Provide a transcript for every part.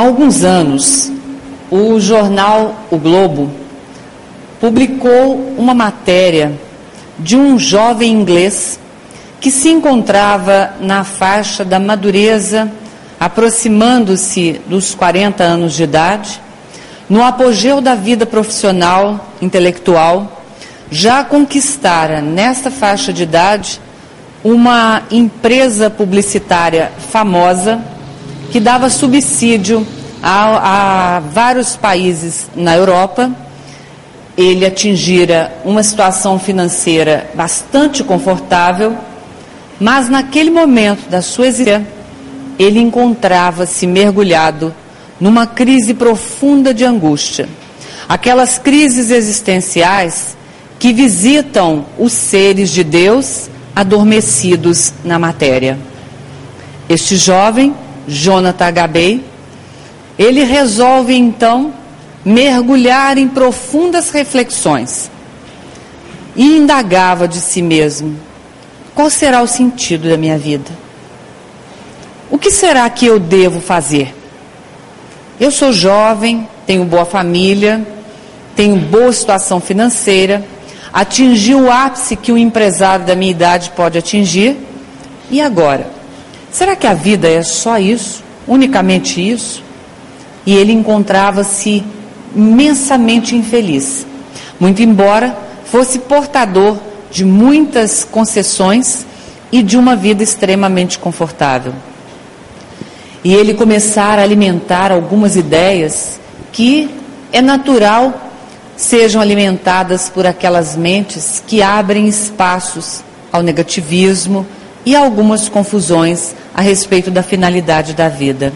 Há alguns anos, o jornal O Globo publicou uma matéria de um jovem inglês que se encontrava na faixa da madureza, aproximando-se dos 40 anos de idade, no apogeu da vida profissional, intelectual, já conquistara nesta faixa de idade uma empresa publicitária famosa que dava subsídio a, a vários países na Europa. Ele atingira uma situação financeira bastante confortável, mas naquele momento da sua existência, ele encontrava-se mergulhado numa crise profunda de angústia. Aquelas crises existenciais que visitam os seres de Deus adormecidos na matéria. Este jovem Jonathan Gabay, ele resolve então mergulhar em profundas reflexões e indagava de si mesmo: qual será o sentido da minha vida? O que será que eu devo fazer? Eu sou jovem, tenho boa família, tenho boa situação financeira, atingi o ápice que um empresário da minha idade pode atingir, e agora? Será que a vida é só isso? Unicamente isso? E ele encontrava-se imensamente infeliz. Muito embora fosse portador de muitas concessões e de uma vida extremamente confortável. E ele começar a alimentar algumas ideias que é natural sejam alimentadas por aquelas mentes que abrem espaços ao negativismo e algumas confusões a respeito da finalidade da vida.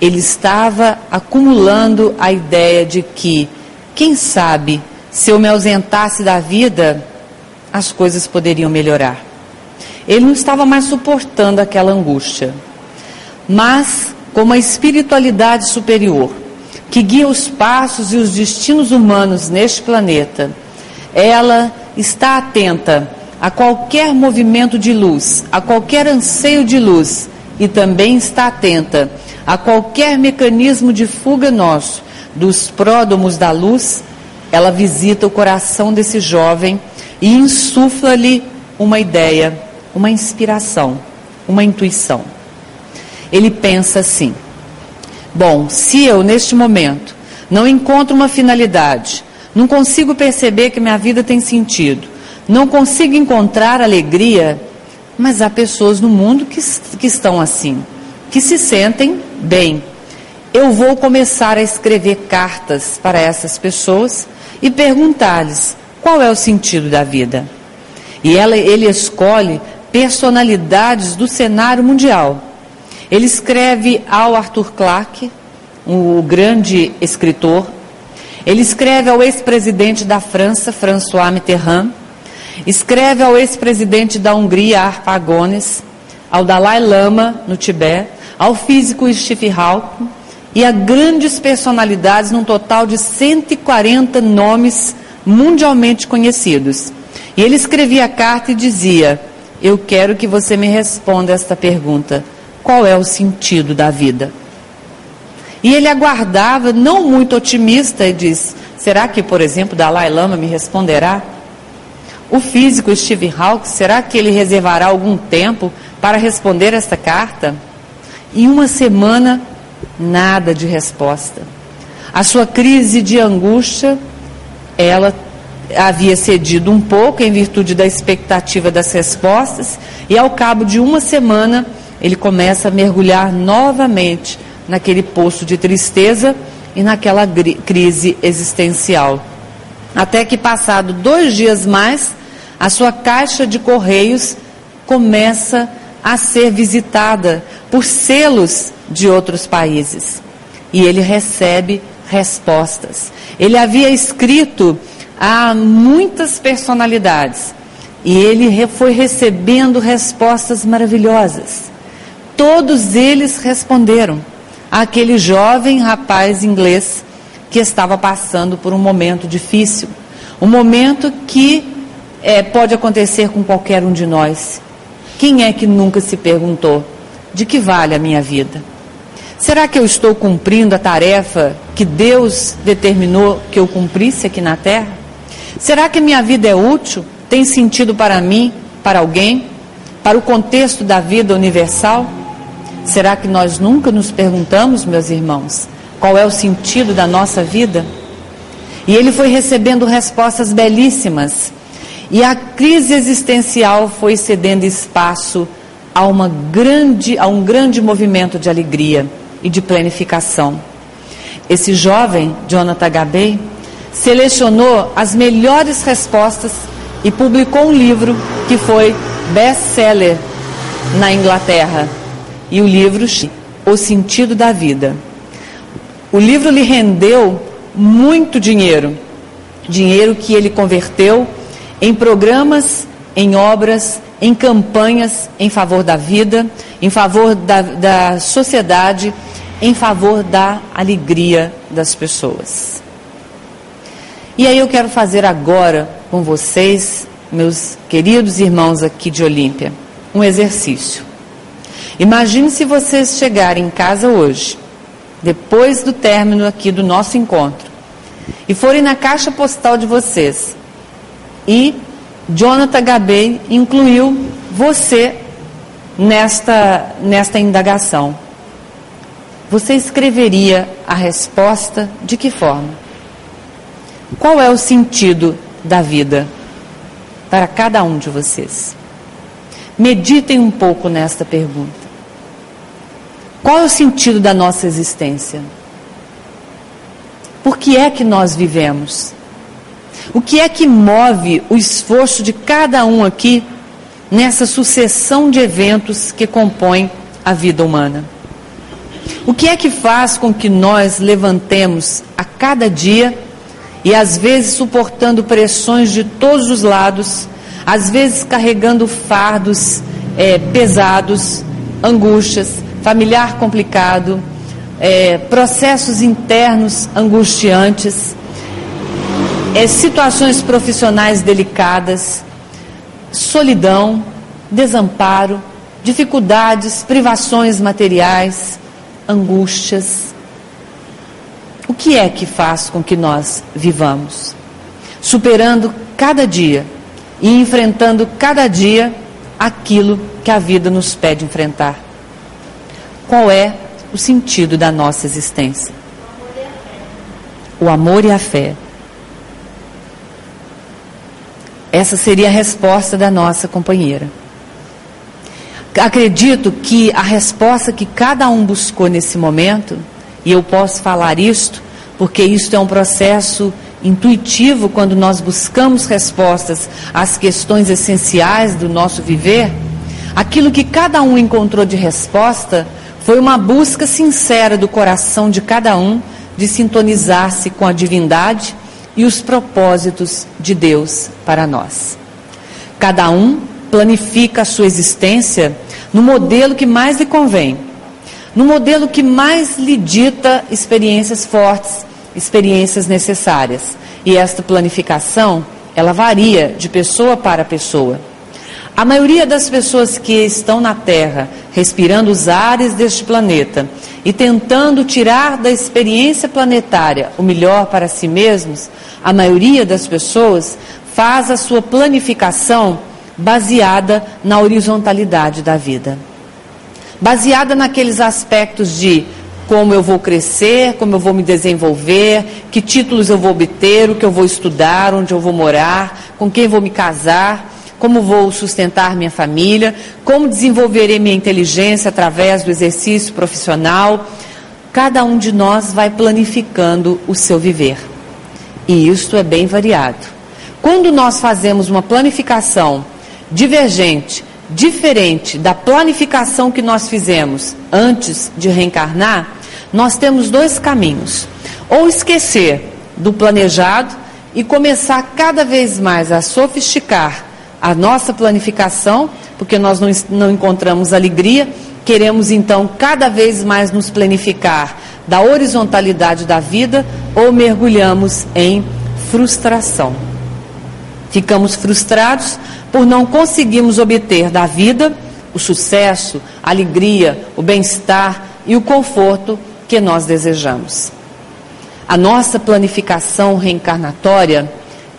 Ele estava acumulando a ideia de que, quem sabe, se eu me ausentasse da vida, as coisas poderiam melhorar. Ele não estava mais suportando aquela angústia. Mas, como a espiritualidade superior, que guia os passos e os destinos humanos neste planeta, ela está atenta a qualquer movimento de luz, a qualquer anseio de luz e também está atenta a qualquer mecanismo de fuga nosso dos pródomos da luz, ela visita o coração desse jovem e insufla-lhe uma ideia, uma inspiração, uma intuição. Ele pensa assim: bom, se eu neste momento não encontro uma finalidade, não consigo perceber que minha vida tem sentido, não consigo encontrar alegria, mas há pessoas no mundo que, que estão assim, que se sentem bem. Eu vou começar a escrever cartas para essas pessoas e perguntar-lhes qual é o sentido da vida. E ela, ele escolhe personalidades do cenário mundial. Ele escreve ao Arthur Clarke, o grande escritor. Ele escreve ao ex-presidente da França, François Mitterrand. Escreve ao ex-presidente da Hungria, Arpagones, ao Dalai Lama, no Tibete, ao físico Steve Hawking e a grandes personalidades, num total de 140 nomes mundialmente conhecidos. E ele escrevia a carta e dizia: Eu quero que você me responda esta pergunta: qual é o sentido da vida? E ele aguardava, não muito otimista, e diz: Será que, por exemplo, Dalai Lama me responderá? O físico Steve Hawking, será que ele reservará algum tempo para responder esta carta? Em uma semana, nada de resposta. A sua crise de angústia, ela havia cedido um pouco em virtude da expectativa das respostas, e ao cabo de uma semana, ele começa a mergulhar novamente naquele poço de tristeza e naquela crise existencial. Até que, passado dois dias mais, a sua caixa de correios começa a ser visitada por selos de outros países. E ele recebe respostas. Ele havia escrito a muitas personalidades e ele foi recebendo respostas maravilhosas. Todos eles responderam àquele jovem rapaz inglês que estava passando por um momento difícil, um momento que é, pode acontecer com qualquer um de nós. Quem é que nunca se perguntou de que vale a minha vida? Será que eu estou cumprindo a tarefa que Deus determinou que eu cumprisse aqui na terra? Será que minha vida é útil? Tem sentido para mim, para alguém, para o contexto da vida universal? Será que nós nunca nos perguntamos, meus irmãos, qual é o sentido da nossa vida? E ele foi recebendo respostas belíssimas. E a crise existencial foi cedendo espaço a, uma grande, a um grande movimento de alegria e de planificação. Esse jovem, Jonathan Gabay, selecionou as melhores respostas e publicou um livro que foi best-seller na Inglaterra. E o livro O Sentido da Vida. O livro lhe rendeu muito dinheiro, dinheiro que ele converteu em programas, em obras, em campanhas em favor da vida, em favor da, da sociedade em favor da alegria das pessoas. E aí eu quero fazer agora com vocês, meus queridos irmãos aqui de Olímpia, um exercício. Imagine se vocês chegarem em casa hoje, depois do término aqui do nosso encontro, e forem na caixa postal de vocês, e Jonathan Gabay incluiu você nesta, nesta indagação você escreveria a resposta de que forma? Qual é o sentido da vida para cada um de vocês? Meditem um pouco nesta pergunta. Qual é o sentido da nossa existência? Por que é que nós vivemos? O que é que move o esforço de cada um aqui nessa sucessão de eventos que compõem a vida humana? O que é que faz com que nós levantemos a cada dia e às vezes suportando pressões de todos os lados, às vezes carregando fardos é, pesados, angústias, familiar complicado, é, processos internos angustiantes, é, situações profissionais delicadas, solidão, desamparo, dificuldades, privações materiais, angústias. O que é que faz com que nós vivamos? Superando cada dia e enfrentando cada dia aquilo que a vida nos pede enfrentar. Qual é o sentido da nossa existência? O amor e a fé. Essa seria a resposta da nossa companheira. Acredito que a resposta que cada um buscou nesse momento, e eu posso falar isto, porque isto é um processo intuitivo quando nós buscamos respostas às questões essenciais do nosso viver, aquilo que cada um encontrou de resposta foi uma busca sincera do coração de cada um de sintonizar-se com a divindade e os propósitos de Deus para nós. Cada um planifica a sua existência no modelo que mais lhe convém, no modelo que mais lhe dita experiências fortes, experiências necessárias. E esta planificação, ela varia de pessoa para pessoa. A maioria das pessoas que estão na Terra, respirando os ares deste planeta e tentando tirar da experiência planetária o melhor para si mesmos, a maioria das pessoas faz a sua planificação baseada na horizontalidade da vida. Baseada naqueles aspectos de como eu vou crescer, como eu vou me desenvolver, que títulos eu vou obter, o que eu vou estudar, onde eu vou morar, com quem vou me casar, como vou sustentar minha família, como desenvolverei minha inteligência através do exercício profissional. Cada um de nós vai planificando o seu viver. E isto é bem variado. Quando nós fazemos uma planificação divergente, diferente da planificação que nós fizemos antes de reencarnar, nós temos dois caminhos. Ou esquecer do planejado e começar cada vez mais a sofisticar a nossa planificação, porque nós não, não encontramos alegria, queremos então cada vez mais nos planificar da horizontalidade da vida ou mergulhamos em frustração. Ficamos frustrados por não conseguirmos obter da vida o sucesso, a alegria, o bem-estar, e o conforto que nós desejamos. A nossa planificação reencarnatória,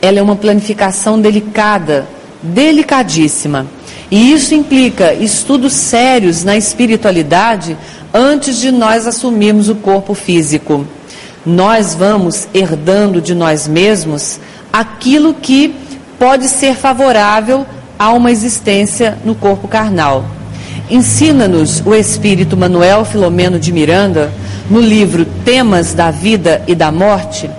ela é uma planificação delicada, delicadíssima. E isso implica estudos sérios na espiritualidade antes de nós assumirmos o corpo físico. Nós vamos herdando de nós mesmos aquilo que pode ser favorável a uma existência no corpo carnal. Ensina-nos o espírito Manuel Filomeno de Miranda, no livro Temas da Vida e da Morte,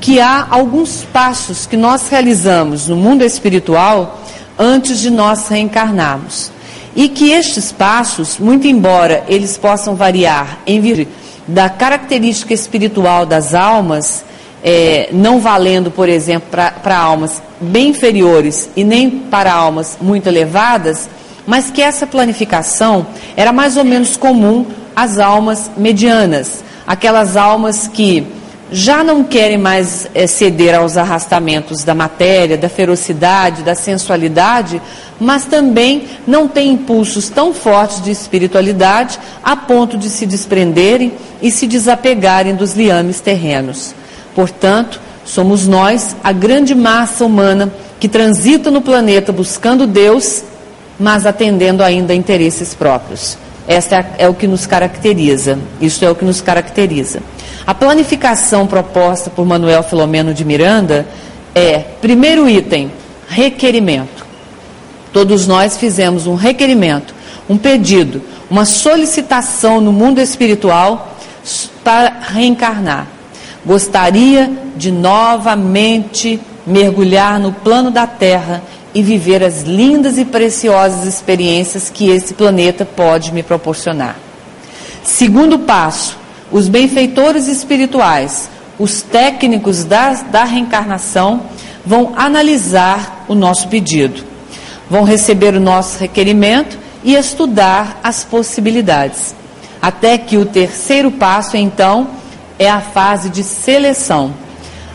que há alguns passos que nós realizamos no mundo espiritual antes de nós reencarnarmos. E que estes passos, muito embora eles possam variar em virtude da característica espiritual das almas, é, não valendo, por exemplo, para almas bem inferiores e nem para almas muito elevadas, mas que essa planificação era mais ou menos comum às almas medianas, aquelas almas que já não querem mais é, ceder aos arrastamentos da matéria, da ferocidade, da sensualidade, mas também não têm impulsos tão fortes de espiritualidade a ponto de se desprenderem e se desapegarem dos liames terrenos. Portanto, somos nós, a grande massa humana que transita no planeta buscando Deus, mas atendendo ainda a interesses próprios. Esta é, é o que nos caracteriza. Isso é o que nos caracteriza. A planificação proposta por Manuel Filomeno de Miranda é, primeiro item, requerimento. Todos nós fizemos um requerimento, um pedido, uma solicitação no mundo espiritual para reencarnar. Gostaria de novamente mergulhar no plano da Terra e viver as lindas e preciosas experiências que esse planeta pode me proporcionar. Segundo passo, os benfeitores espirituais, os técnicos da, da reencarnação, vão analisar o nosso pedido, vão receber o nosso requerimento e estudar as possibilidades. Até que o terceiro passo, então, é a fase de seleção.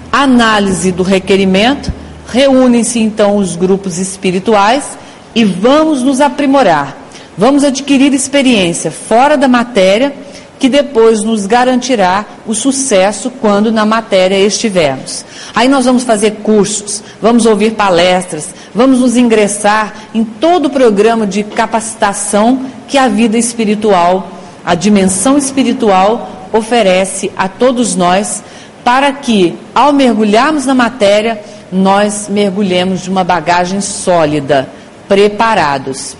Análise do requerimento, reúnem-se então os grupos espirituais e vamos nos aprimorar. Vamos adquirir experiência fora da matéria que depois nos garantirá o sucesso quando na matéria estivermos. Aí nós vamos fazer cursos, vamos ouvir palestras, vamos nos ingressar em todo o programa de capacitação que a vida espiritual, a dimensão espiritual oferece a todos nós, para que, ao mergulharmos na matéria, nós mergulhemos de uma bagagem sólida, preparados.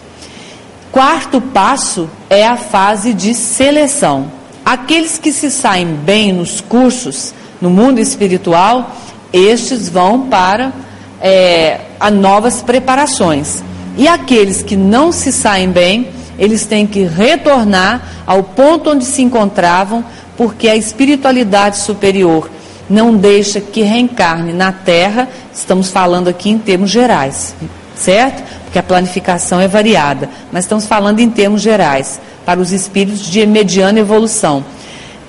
Quarto passo é a fase de seleção. Aqueles que se saem bem nos cursos, no mundo espiritual, estes vão para é, a novas preparações. E aqueles que não se saem bem, eles têm que retornar ao ponto onde se encontravam porque a espiritualidade superior não deixa que reencarne na Terra, estamos falando aqui em termos gerais, certo? Porque a planificação é variada, mas estamos falando em termos gerais, para os espíritos de mediana evolução.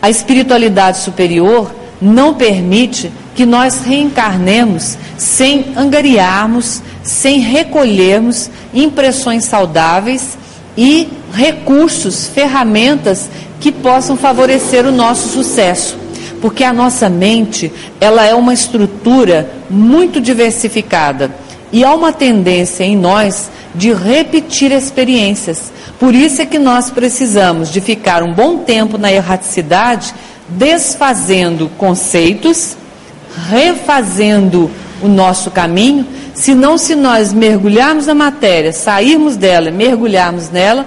A espiritualidade superior não permite que nós reencarnemos sem angariarmos, sem recolhermos impressões saudáveis e recursos, ferramentas que possam favorecer o nosso sucesso. Porque a nossa mente, ela é uma estrutura muito diversificada e há uma tendência em nós de repetir experiências. Por isso é que nós precisamos de ficar um bom tempo na erraticidade, desfazendo conceitos, refazendo o nosso caminho, senão se nós mergulharmos na matéria, sairmos dela, mergulharmos nela,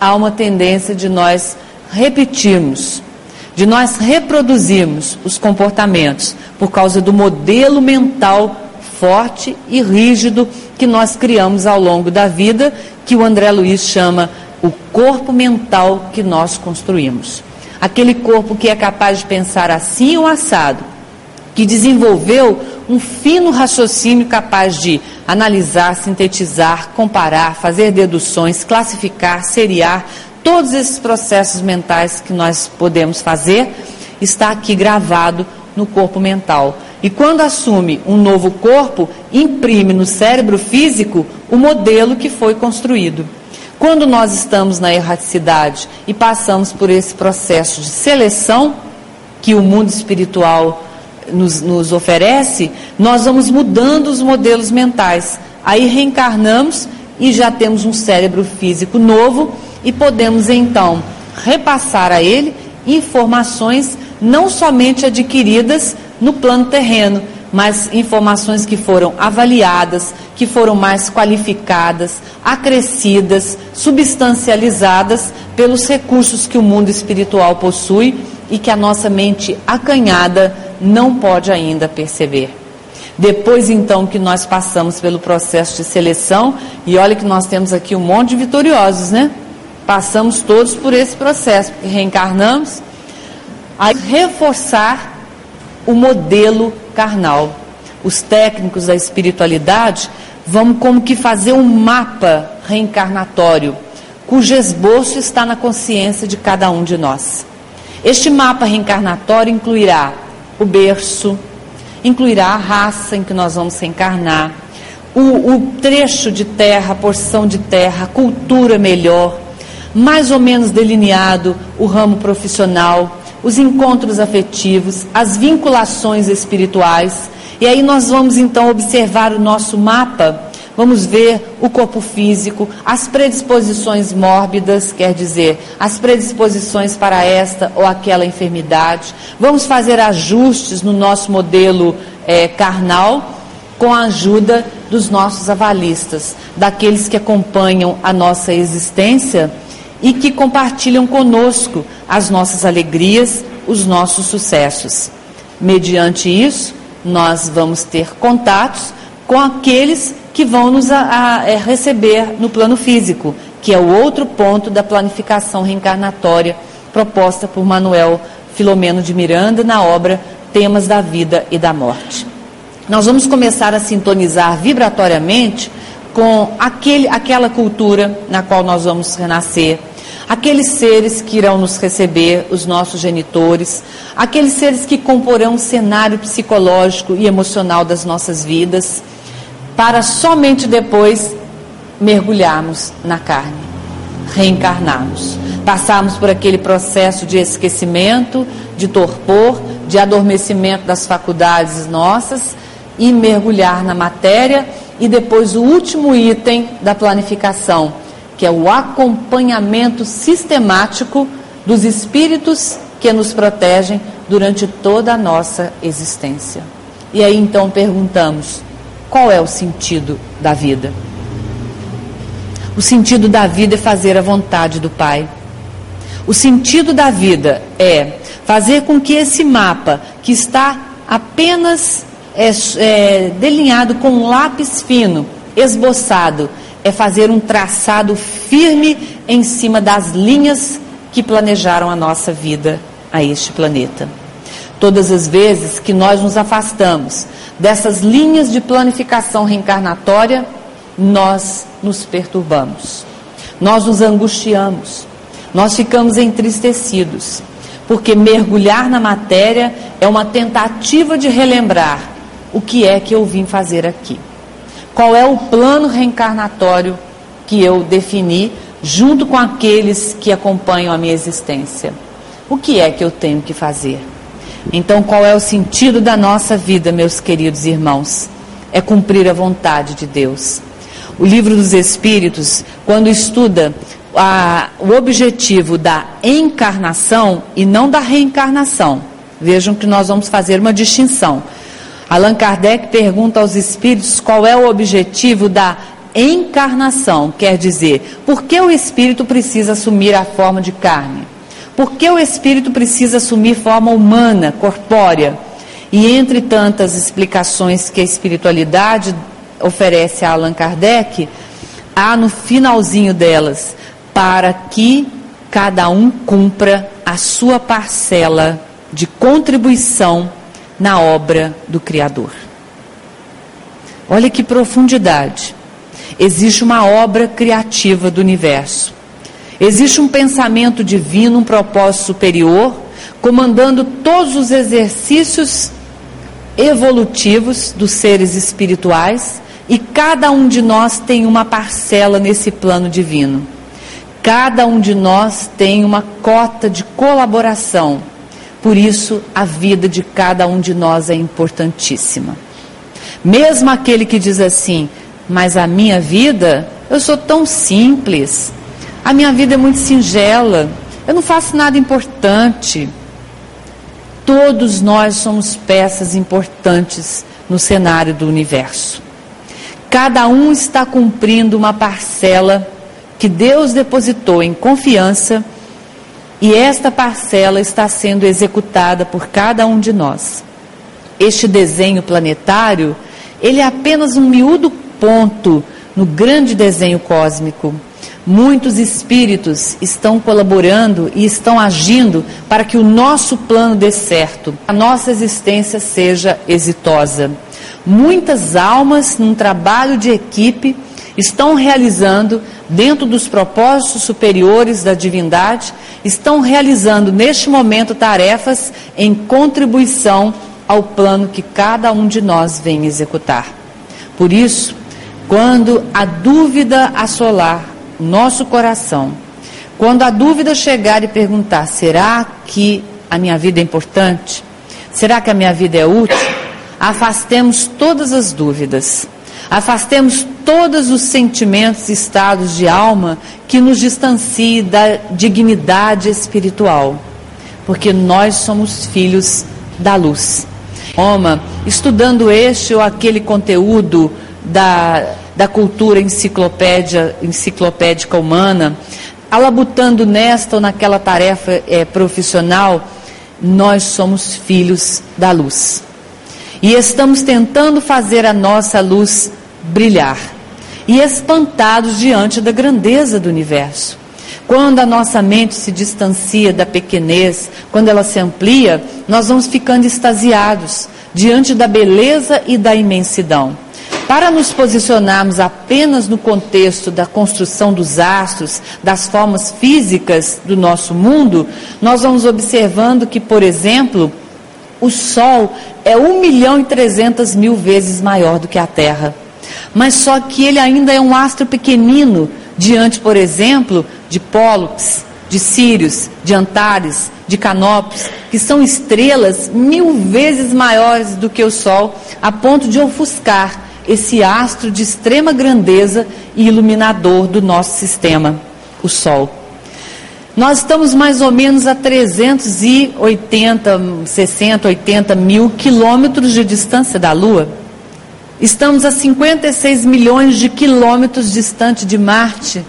há uma tendência de nós repetirmos, de nós reproduzirmos os comportamentos por causa do modelo mental forte e rígido que nós criamos ao longo da vida, que o André Luiz chama o corpo mental que nós construímos. Aquele corpo que é capaz de pensar assim ou assado, que desenvolveu um fino raciocínio capaz de analisar, sintetizar, comparar, fazer deduções, classificar, seriar, todos esses processos mentais que nós podemos fazer, está aqui gravado no corpo mental. E quando assume um novo corpo, imprime no cérebro físico o modelo que foi construído. Quando nós estamos na erraticidade e passamos por esse processo de seleção que o mundo espiritual nos, nos oferece, nós vamos mudando os modelos mentais. Aí reencarnamos e já temos um cérebro físico novo e podemos então repassar a ele informações não somente adquiridas no plano terreno, mas informações que foram avaliadas, que foram mais qualificadas, acrescidas, substancializadas pelos recursos que o mundo espiritual possui e que a nossa mente acanhada não pode ainda perceber. Depois então que nós passamos pelo processo de seleção, e olha que nós temos aqui um monte de vitoriosos, né? Passamos todos por esse processo, reencarnamos, a reforçar o modelo carnal. Os técnicos da espiritualidade vão como que fazer um mapa reencarnatório, cujo esboço está na consciência de cada um de nós. Este mapa reencarnatório incluirá o berço, incluirá a raça em que nós vamos reencarnar, o, o trecho de terra, a porção de terra, a cultura melhor, mais ou menos delineado o ramo profissional, os encontros afetivos, as vinculações espirituais. E aí nós vamos então observar o nosso mapa, vamos ver o corpo físico, as predisposições mórbidas, quer dizer, as predisposições para esta ou aquela enfermidade. Vamos fazer ajustes no nosso modelo é, carnal com a ajuda dos nossos avalistas, daqueles que acompanham a nossa existência e que compartilham conosco as nossas alegrias, os nossos sucessos. Mediante isso, nós vamos ter contatos com aqueles que vão nos a, a, a é, receber no plano físico, que é o outro ponto da planificação reencarnatória proposta por Manuel Filomeno de Miranda na obra Temas da Vida e da Morte. Nós vamos começar a sintonizar vibratoriamente com aquele, aquela cultura na qual nós vamos renascer, aqueles seres que irão nos receber, os nossos genitores, aqueles seres que comporão o cenário psicológico e emocional das nossas vidas, para somente depois mergulharmos na carne, reencarnarmos, passarmos por aquele processo de esquecimento, de torpor, de adormecimento das faculdades nossas e mergulhar na matéria. E depois o último item da planificação que é o acompanhamento sistemático dos espíritos que nos protegem durante toda a nossa existência. E aí então perguntamos: qual é o sentido da vida? O sentido da vida é fazer a vontade do Pai. O sentido da vida é fazer com que esse mapa, que está apenas é, é, delineado com um lápis fino, esboçado, é fazer um traçado firme em cima das linhas que planejaram a nossa vida a este planeta. Todas as vezes que nós nos afastamos dessas linhas de planificação reencarnatória, nós nos perturbamos, nós nos angustiamos, nós ficamos entristecidos, porque mergulhar na matéria é uma tentativa de relembrar o que é que eu vim fazer aqui. Qual é o plano reencarnatório que eu defini junto com aqueles que acompanham a minha existência? O que é que eu tenho que fazer? Então, qual é o sentido da nossa vida, meus queridos irmãos? É cumprir a vontade de Deus. O livro dos Espíritos, quando estuda a, o objetivo da encarnação e não da reencarnação, vejam que nós vamos fazer uma distinção. Allan Kardec pergunta aos espíritos qual é o objetivo da encarnação, quer dizer, por que o espírito precisa assumir a forma de carne? Por que o espírito precisa assumir forma humana, corpórea? E entre tantas explicações que a espiritualidade oferece a Allan Kardec, há no finalzinho delas, para que cada um cumpra a sua parcela de contribuição na obra do Criador. Olha que profundidade. Existe uma obra criativa do universo. Existe um pensamento divino, um propósito superior, comandando todos os exercícios evolutivos dos seres espirituais, e cada um de nós tem uma parcela nesse plano divino. Cada um de nós tem uma cota de colaboração. Por isso, a vida de cada um de nós é importantíssima. Mesmo aquele que diz assim, mas a minha vida, eu sou tão simples, a minha vida é muito singela, eu não faço nada importante. Todos nós somos peças importantes no cenário do universo. Cada um está cumprindo uma parcela que Deus depositou em confiança e esta parcela está sendo executada por cada um de nós. Este desenho planetário ele é apenas um miúdo ponto no grande desenho cósmico. Muitos espíritos estão colaborando e estão agindo para que o nosso plano dê certo, a nossa existência seja exitosa. Muitas almas, num trabalho de equipe, estão realizando, dentro dos propósitos superiores da divindade, estão realizando neste momento tarefas em contribuição ao plano que cada um de nós vem executar. Por isso, quando a dúvida assolar nosso coração, quando a dúvida chegar e perguntar: será que a minha vida é importante? Será que a minha vida é útil? Afastemos todas as dúvidas. Afastemos todos os sentimentos e estados de alma que nos distanciem da dignidade espiritual, porque nós somos filhos da luz idioma, estudando este ou aquele conteúdo da, da cultura enciclopédia, enciclopédica humana, alabutando nesta ou naquela tarefa é, profissional, nós somos filhos da luz. E estamos tentando fazer a nossa luz brilhar. E espantados diante da grandeza do universo. Quando a nossa mente se distancia da pequenez, quando ela se amplia, nós vamos ficando extasiados diante da beleza e da imensidão. Para nos posicionarmos apenas no contexto da construção dos astros, das formas físicas do nosso mundo, nós vamos observando que, por exemplo, o Sol é 1 milhão e 300 mil vezes maior do que a Terra. Mas só que ele ainda é um astro pequenino diante, por exemplo, de Pólux, de Sírios, de Antares, de Canopus, que são estrelas mil vezes maiores do que o Sol, a ponto de ofuscar esse astro de extrema grandeza e iluminador do nosso sistema, o Sol. Nós estamos mais ou menos a 380, 60, 80 mil quilômetros de distância da Lua. Estamos a 56 milhões de quilômetros distante de Marte.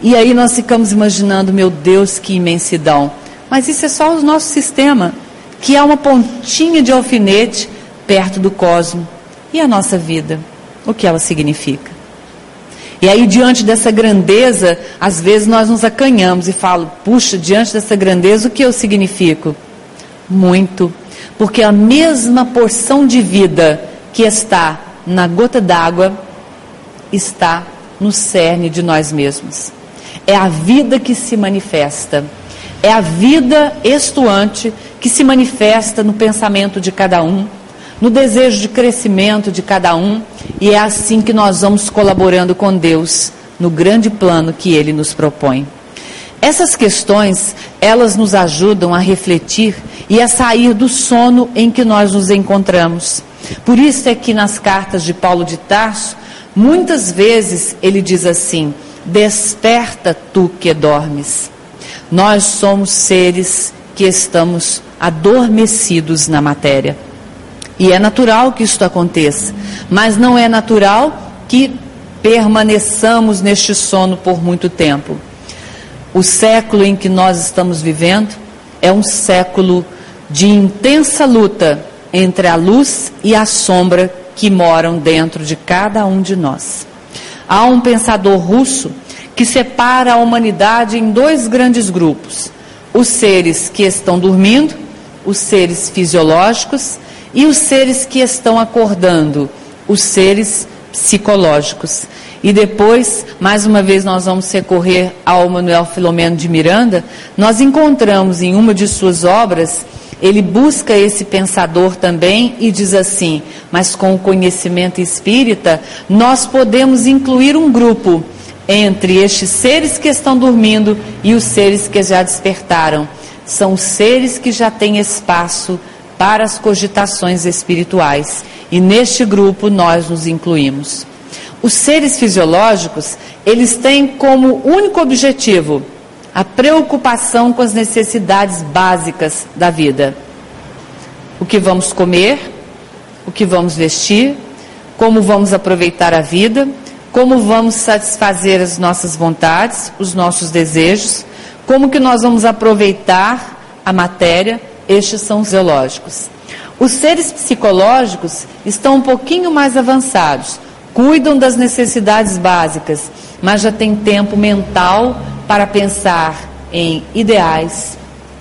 E aí nós ficamos imaginando, meu Deus, que imensidão. Mas isso é só o nosso sistema, que é uma pontinha de alfinete perto do cosmo. E a nossa vida? O que ela significa? E aí, diante dessa grandeza, às vezes nós nos acanhamos e falamos: puxa, diante dessa grandeza, o que eu significo? Muito. Porque a mesma porção de vida que está na gota d'água está no cerne de nós mesmos. É a vida que se manifesta. É a vida estuante que se manifesta no pensamento de cada um, no desejo de crescimento de cada um, e é assim que nós vamos colaborando com Deus no grande plano que ele nos propõe. Essas questões, elas nos ajudam a refletir e a sair do sono em que nós nos encontramos. Por isso é que nas cartas de Paulo de Tarso, muitas vezes ele diz assim: Desperta tu que dormes. Nós somos seres que estamos adormecidos na matéria. E é natural que isto aconteça, mas não é natural que permaneçamos neste sono por muito tempo. O século em que nós estamos vivendo é um século de intensa luta entre a luz e a sombra que moram dentro de cada um de nós. Há um pensador russo que separa a humanidade em dois grandes grupos: os seres que estão dormindo, os seres fisiológicos, e os seres que estão acordando, os seres psicológicos. E depois, mais uma vez, nós vamos recorrer ao Manuel Filomeno de Miranda. Nós encontramos em uma de suas obras ele busca esse pensador também e diz assim: mas com o conhecimento espírita, nós podemos incluir um grupo entre estes seres que estão dormindo e os seres que já despertaram. São seres que já têm espaço para as cogitações espirituais. E neste grupo nós nos incluímos. Os seres fisiológicos, eles têm como único objetivo a preocupação com as necessidades básicas da vida. O que vamos comer, o que vamos vestir, como vamos aproveitar a vida, como vamos satisfazer as nossas vontades, os nossos desejos, como que nós vamos aproveitar a matéria, estes são os zoológicos. Os seres psicológicos estão um pouquinho mais avançados, cuidam das necessidades básicas, mas já têm tempo mental para pensar em ideais,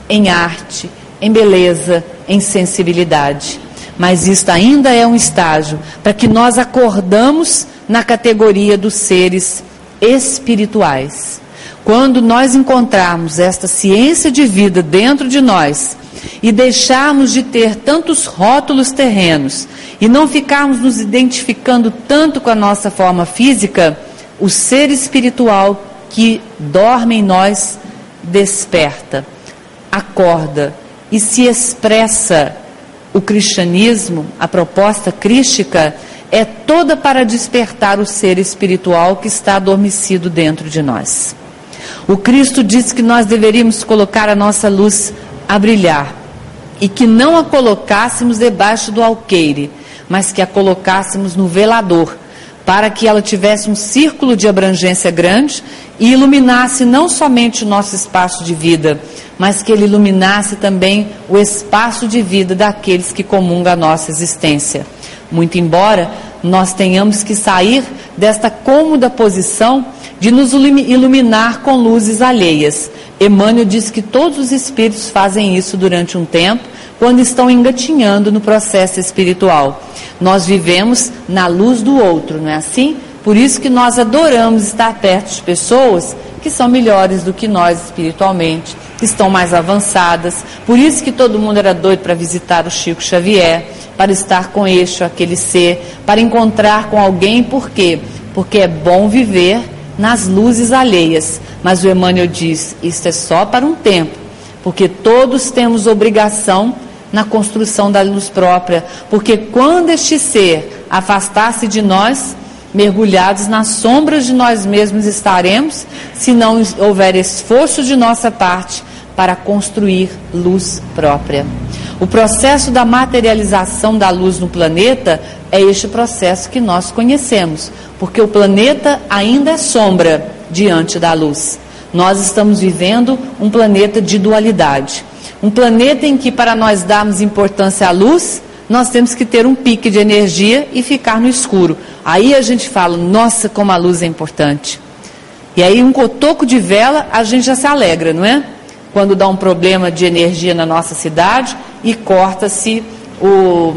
em arte, em beleza, em sensibilidade. Mas isto ainda é um estágio para que nós acordamos na categoria dos seres espirituais. Quando nós encontrarmos esta ciência de vida dentro de nós e deixarmos de ter tantos rótulos terrenos e não ficarmos nos identificando tanto com a nossa forma física, o ser espiritual que dorme em nós desperta, acorda e se expressa. O cristianismo, a proposta crística, é toda para despertar o ser espiritual que está adormecido dentro de nós. O Cristo disse que nós deveríamos colocar a nossa luz a brilhar e que não a colocássemos debaixo do alqueire, mas que a colocássemos no velador, para que ela tivesse um círculo de abrangência grande e iluminasse não somente o nosso espaço de vida, mas que ele iluminasse também o espaço de vida daqueles que comungam a nossa existência. Muito embora nós tenhamos que sair desta cômoda posição de nos iluminar com luzes alheias. Emmanuel diz que todos os espíritos fazem isso durante um tempo, quando estão engatinhando no processo espiritual. Nós vivemos na luz do outro, não é assim? Por isso que nós adoramos estar perto de pessoas que são melhores do que nós espiritualmente, que estão mais avançadas. Por isso que todo mundo era doido para visitar o Chico Xavier, para estar com este ou aquele ser, para encontrar com alguém, por quê? Porque é bom viver nas luzes alheias. Mas o Emmanuel diz: isto é só para um tempo, porque todos temos obrigação na construção da luz própria, porque quando este ser afastar-se de nós, mergulhados nas sombras de nós mesmos estaremos, se não houver esforço de nossa parte para construir luz própria. O processo da materialização da luz no planeta é este processo que nós conhecemos, porque o planeta ainda é sombra diante da luz. Nós estamos vivendo um planeta de dualidade. Um planeta em que, para nós darmos importância à luz, nós temos que ter um pique de energia e ficar no escuro. Aí a gente fala, nossa, como a luz é importante. E aí, um cotoco de vela, a gente já se alegra, não é? quando dá um problema de energia na nossa cidade e corta-se o,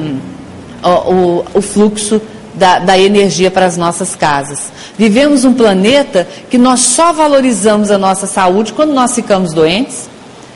o, o, fluxo da, da energia para as nossas casas. Vivemos um planeta que nós só valorizamos a nossa saúde quando nós ficamos doentes.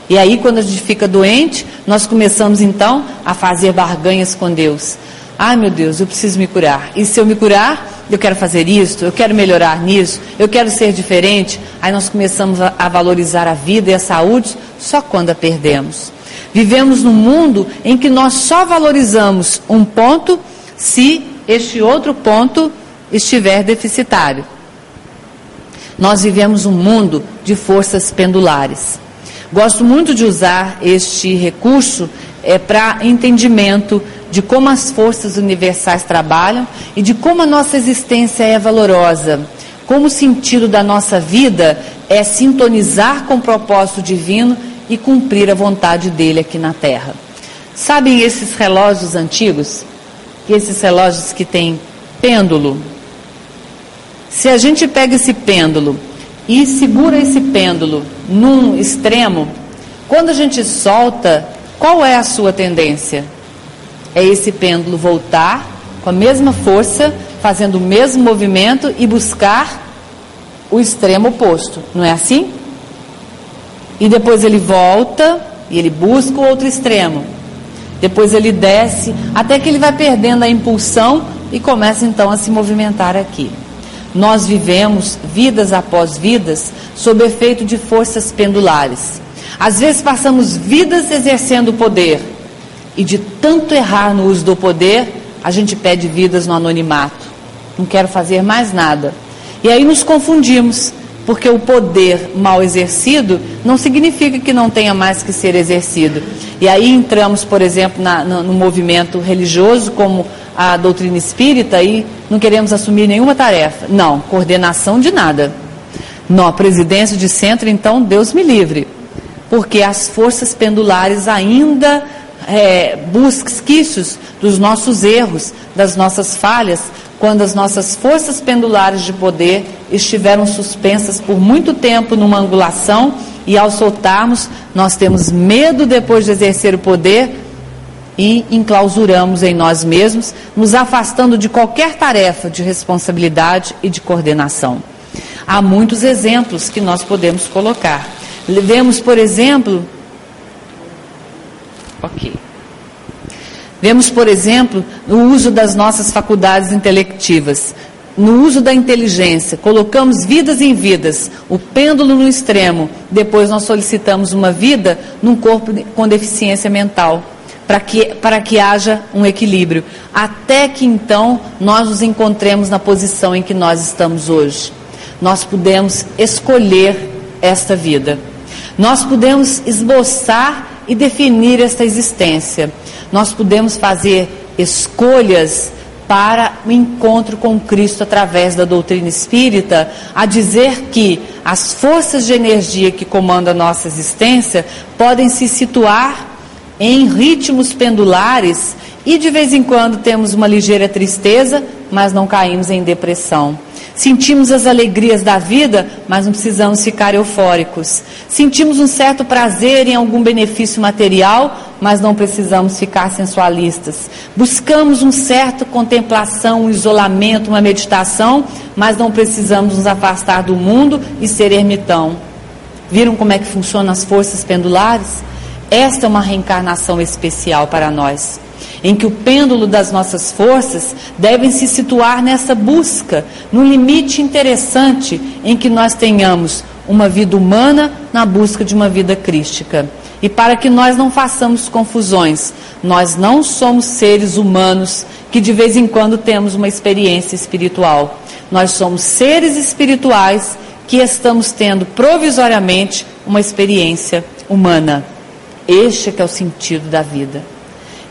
E aí, quando a gente fica doente, nós começamos então a fazer barganhas com Deus. Ai meu Deus, eu preciso me curar. E se eu me curar, eu quero fazer isto, eu quero melhorar nisso, eu quero ser diferente. Aí nós começamos a, a valorizar a vida e a saúde só quando a perdemos. Vivemos num mundo em que nós só valorizamos um ponto se este outro ponto estiver deficitário. Nós vivemos um mundo de forças pendulares. Gosto muito de usar este recurso é, para entendimento de como as forças universais trabalham e de como a nossa existência é valorosa, como o sentido da nossa vida é sintonizar com o propósito divino e cumprir a vontade dele aqui na Terra. Sabem esses relógios antigos? Esses relógios que têm pêndulo? Se a gente pega esse pêndulo e segura esse pêndulo num extremo, quando a gente solta, qual é a sua tendência? é esse pêndulo voltar com a mesma força, fazendo o mesmo movimento e buscar o extremo oposto, não é assim? E depois ele volta e ele busca o outro extremo. Depois ele desce, até que ele vai perdendo a impulsão e começa então a se movimentar aqui. nós vivemos vidas após vidas sob efeito de forças pendulares. Às vezes passamos vidas exercendo o poder e de tanto errar no uso do poder, a gente pede vidas no anonimato. Não quero fazer mais nada. E aí nos confundimos, porque o poder mal exercido não significa que não tenha mais que ser exercido. E aí entramos, por exemplo, na, no, no movimento religioso, como a doutrina espírita, e não queremos assumir nenhuma tarefa. Não, coordenação de nada. Não, presidência de centro, então, Deus me livre. Porque as forças pendulares ainda é, buscam esquícios dos nossos erros, das nossas falhas, quando as nossas forças pendulares de poder estiveram suspensas por muito tempo numa angulação e ao soltarmos, nós temos medo depois de exercer o poder e enclausuramos em nós mesmos, nos afastando de qualquer tarefa de responsabilidade e de coordenação. Há muitos exemplos que nós podemos colocar. Vemos, por exemplo, ok. Vemos, por exemplo, o uso das nossas faculdades intelectivas no uso da inteligência, colocamos vidas em vidas, o pêndulo no extremo, depois nós solicitamos uma vida num corpo com deficiência mental, para que, para que haja um equilíbrio, até que então nós nos encontremos na posição em que nós estamos hoje. Nós podemos escolher esta vida, nós podemos esboçar e definir esta existência, nós podemos fazer escolhas para o encontro com Cristo através da doutrina espírita, a dizer que as forças de energia que comandam a nossa existência podem se situar em ritmos pendulares e de vez em quando temos uma ligeira tristeza, mas não caímos em depressão. Sentimos as alegrias da vida, mas não precisamos ficar eufóricos. Sentimos um certo prazer em algum benefício material, mas não precisamos ficar sensualistas. Buscamos um certo contemplação, um isolamento, uma meditação, mas não precisamos nos afastar do mundo e ser ermitão. Viram como é que funcionam as forças pendulares? Esta é uma reencarnação especial para nós em que o pêndulo das nossas forças devem se situar nessa busca, no limite interessante em que nós tenhamos uma vida humana na busca de uma vida crística. E para que nós não façamos confusões, nós não somos seres humanos que de vez em quando temos uma experiência espiritual. Nós somos seres espirituais que estamos tendo provisoriamente uma experiência humana. Este é que é o sentido da vida.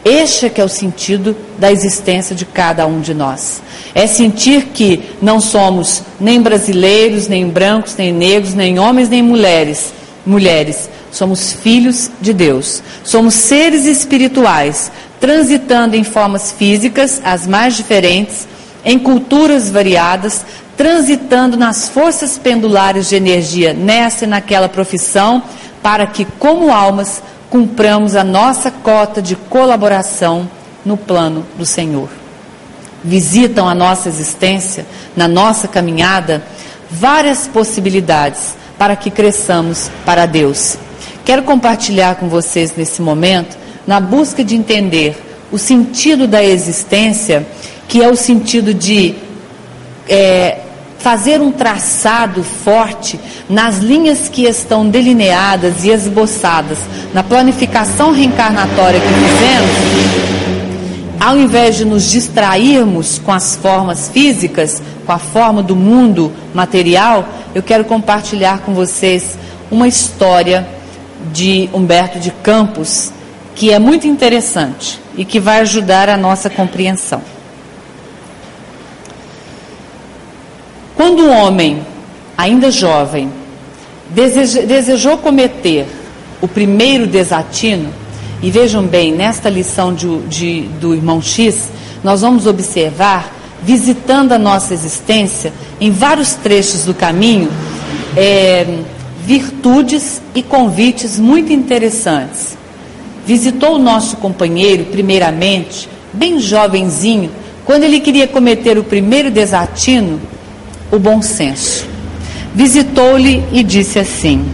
Este é que é o sentido da existência de cada um de nós. É sentir que não somos nem brasileiros, nem brancos, nem negros, nem homens, nem mulheres. Mulheres, somos filhos de Deus. Somos seres espirituais, transitando em formas físicas as mais diferentes, em culturas variadas, transitando nas forças pendulares de energia nessa e naquela profissão, para que, como almas, cumpramos a nossa cota de colaboração no plano do Senhor. Visitam a nossa existência, na nossa caminhada, várias possibilidades para que cresçamos para Deus. Quero compartilhar com vocês nesse momento, na busca de entender o sentido da existência, que é o sentido de é, fazer um traçado forte nas linhas que estão delineadas e esboçadas na planificação reencarnatória que fizemos, ao invés de nos distrairmos com as formas físicas, com a forma do mundo material, eu quero compartilhar com vocês uma história de Humberto de Campos que é muito interessante e que vai ajudar a nossa compreensão. Quando um homem, ainda jovem, desejou cometer o primeiro desatino, e vejam bem, nesta lição de, de, do irmão X, nós vamos observar, visitando a nossa existência, em vários trechos do caminho, é, virtudes e convites muito interessantes. Visitou o nosso companheiro, primeiramente, bem jovenzinho, quando ele queria cometer o primeiro desatino, o bom senso. Visitou-lhe e disse assim: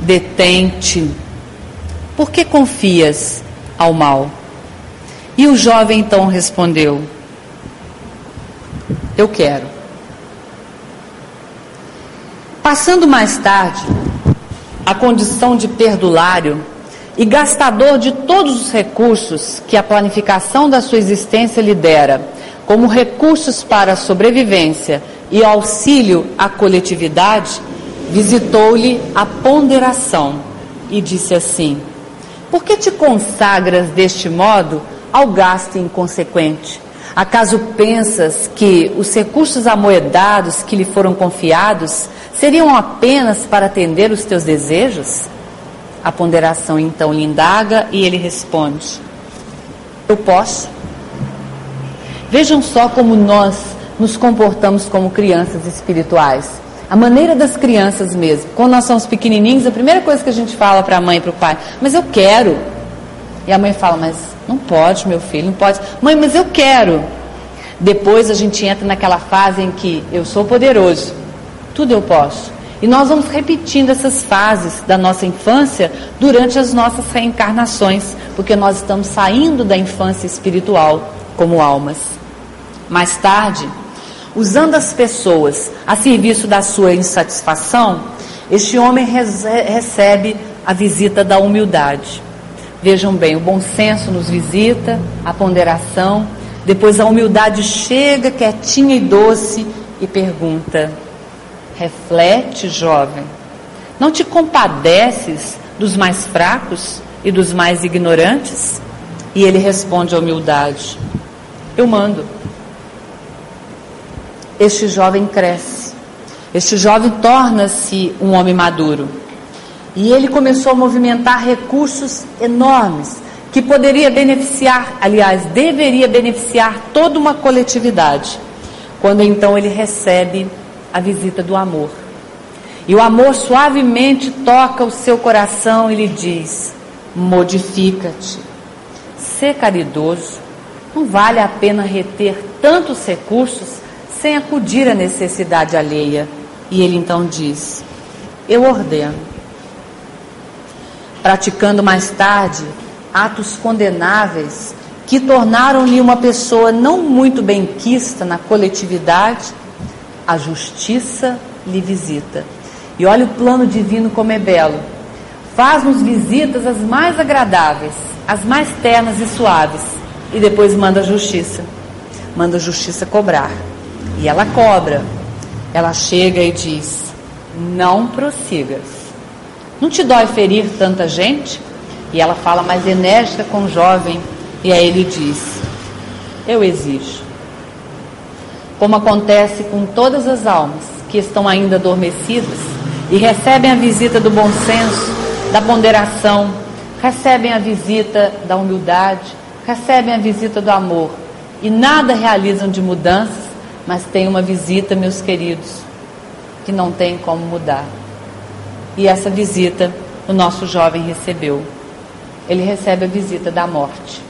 Detente, por que confias ao mal? E o jovem então respondeu: Eu quero. Passando mais tarde a condição de perdulário e gastador de todos os recursos que a planificação da sua existência lhe dera, como recursos para a sobrevivência e auxílio à coletividade, visitou-lhe a ponderação e disse assim: Por que te consagras deste modo ao gasto inconsequente? Acaso pensas que os recursos amoedados que lhe foram confiados seriam apenas para atender os teus desejos? A ponderação então lhe indaga e ele responde: Eu posso. Vejam só como nós nos comportamos como crianças espirituais. A maneira das crianças mesmo. Quando nós somos pequenininhos, a primeira coisa que a gente fala para a mãe e para o pai, mas eu quero. E a mãe fala, mas não pode, meu filho, não pode. Mãe, mas eu quero. Depois a gente entra naquela fase em que eu sou poderoso, tudo eu posso. E nós vamos repetindo essas fases da nossa infância durante as nossas reencarnações, porque nós estamos saindo da infância espiritual como almas. Mais tarde, usando as pessoas a serviço da sua insatisfação, este homem recebe a visita da humildade. Vejam bem, o bom senso nos visita, a ponderação, depois a humildade chega quietinha e doce e pergunta: Reflete, jovem, não te compadeces dos mais fracos e dos mais ignorantes? E ele responde a humildade: Eu mando. Este jovem cresce, este jovem torna-se um homem maduro. E ele começou a movimentar recursos enormes que poderia beneficiar, aliás, deveria beneficiar toda uma coletividade. Quando então ele recebe a visita do amor. E o amor suavemente toca o seu coração e lhe diz: modifica-te, sê caridoso. Não vale a pena reter tantos recursos sem acudir à necessidade alheia. E ele então diz: Eu ordeno. Praticando mais tarde atos condenáveis que tornaram-lhe uma pessoa não muito benquista na coletividade, a justiça lhe visita. E olha o plano divino como é belo. Faz-nos visitas as mais agradáveis, as mais ternas e suaves, e depois manda a justiça. Manda a justiça cobrar. E ela cobra. Ela chega e diz: Não prossigas. Não te dói ferir tanta gente? E ela fala mais enérgica com o jovem, e aí ele diz: Eu exijo como acontece com todas as almas que estão ainda adormecidas e recebem a visita do bom senso, da ponderação, recebem a visita da humildade, recebem a visita do amor e nada realizam de mudanças, mas tem uma visita, meus queridos, que não tem como mudar. E essa visita o nosso jovem recebeu. Ele recebe a visita da morte.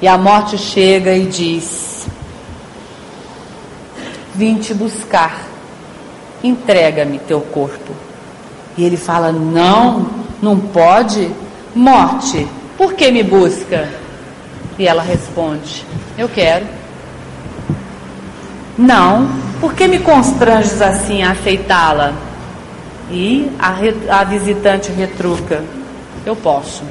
E a morte chega e diz: vim te buscar, entrega-me teu corpo. E ele fala: Não, não pode. Morte, por que me busca? E ela responde: Eu quero. Não, por que me constranges assim a aceitá-la? E a, a visitante retruca: Eu posso.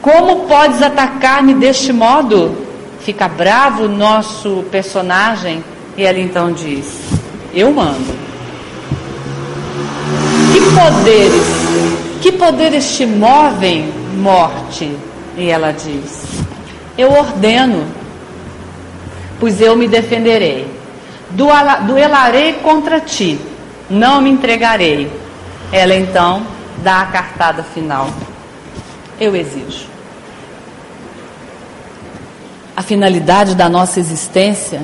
Como podes atacar-me deste modo? fica bravo o nosso personagem e ela então diz: Eu mando. Que poderes, que poderes te movem, morte? E ela diz: Eu ordeno, pois eu me defenderei. Duelarei contra ti, não me entregarei. Ela então dá a cartada final. Eu exijo. A finalidade da nossa existência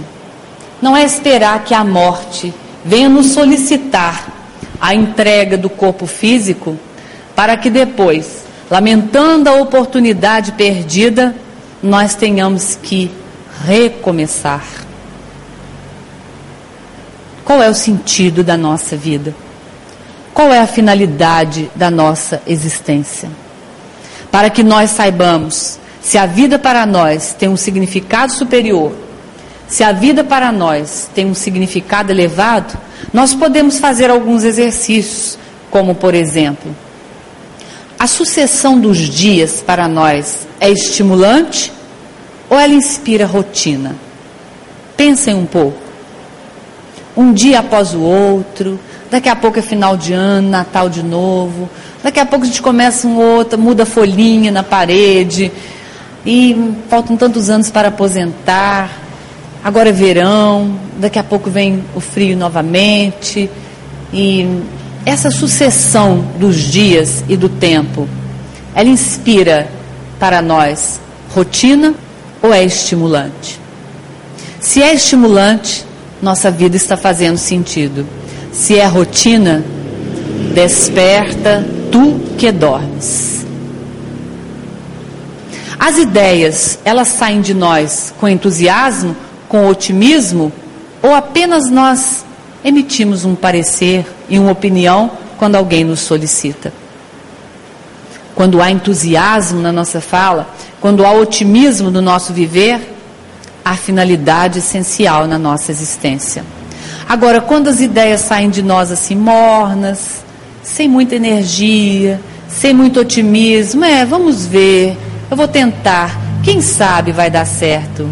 não é esperar que a morte venha nos solicitar a entrega do corpo físico para que depois, lamentando a oportunidade perdida, nós tenhamos que recomeçar. Qual é o sentido da nossa vida? Qual é a finalidade da nossa existência? Para que nós saibamos se a vida para nós tem um significado superior, se a vida para nós tem um significado elevado, nós podemos fazer alguns exercícios, como por exemplo, a sucessão dos dias para nós é estimulante ou ela inspira rotina? Pensem um pouco. Um dia após o outro, daqui a pouco é final de ano, Natal de novo, daqui a pouco a gente começa um outro, muda a folhinha na parede, e faltam tantos anos para aposentar, agora é verão, daqui a pouco vem o frio novamente, e essa sucessão dos dias e do tempo, ela inspira para nós rotina ou é estimulante? Se é estimulante, nossa vida está fazendo sentido. Se é rotina, desperta tu que dormes. As ideias, elas saem de nós com entusiasmo, com otimismo, ou apenas nós emitimos um parecer e uma opinião quando alguém nos solicita? Quando há entusiasmo na nossa fala, quando há otimismo no nosso viver, há finalidade essencial na nossa existência. Agora, quando as ideias saem de nós assim mornas, sem muita energia, sem muito otimismo, é, vamos ver, eu vou tentar, quem sabe vai dar certo.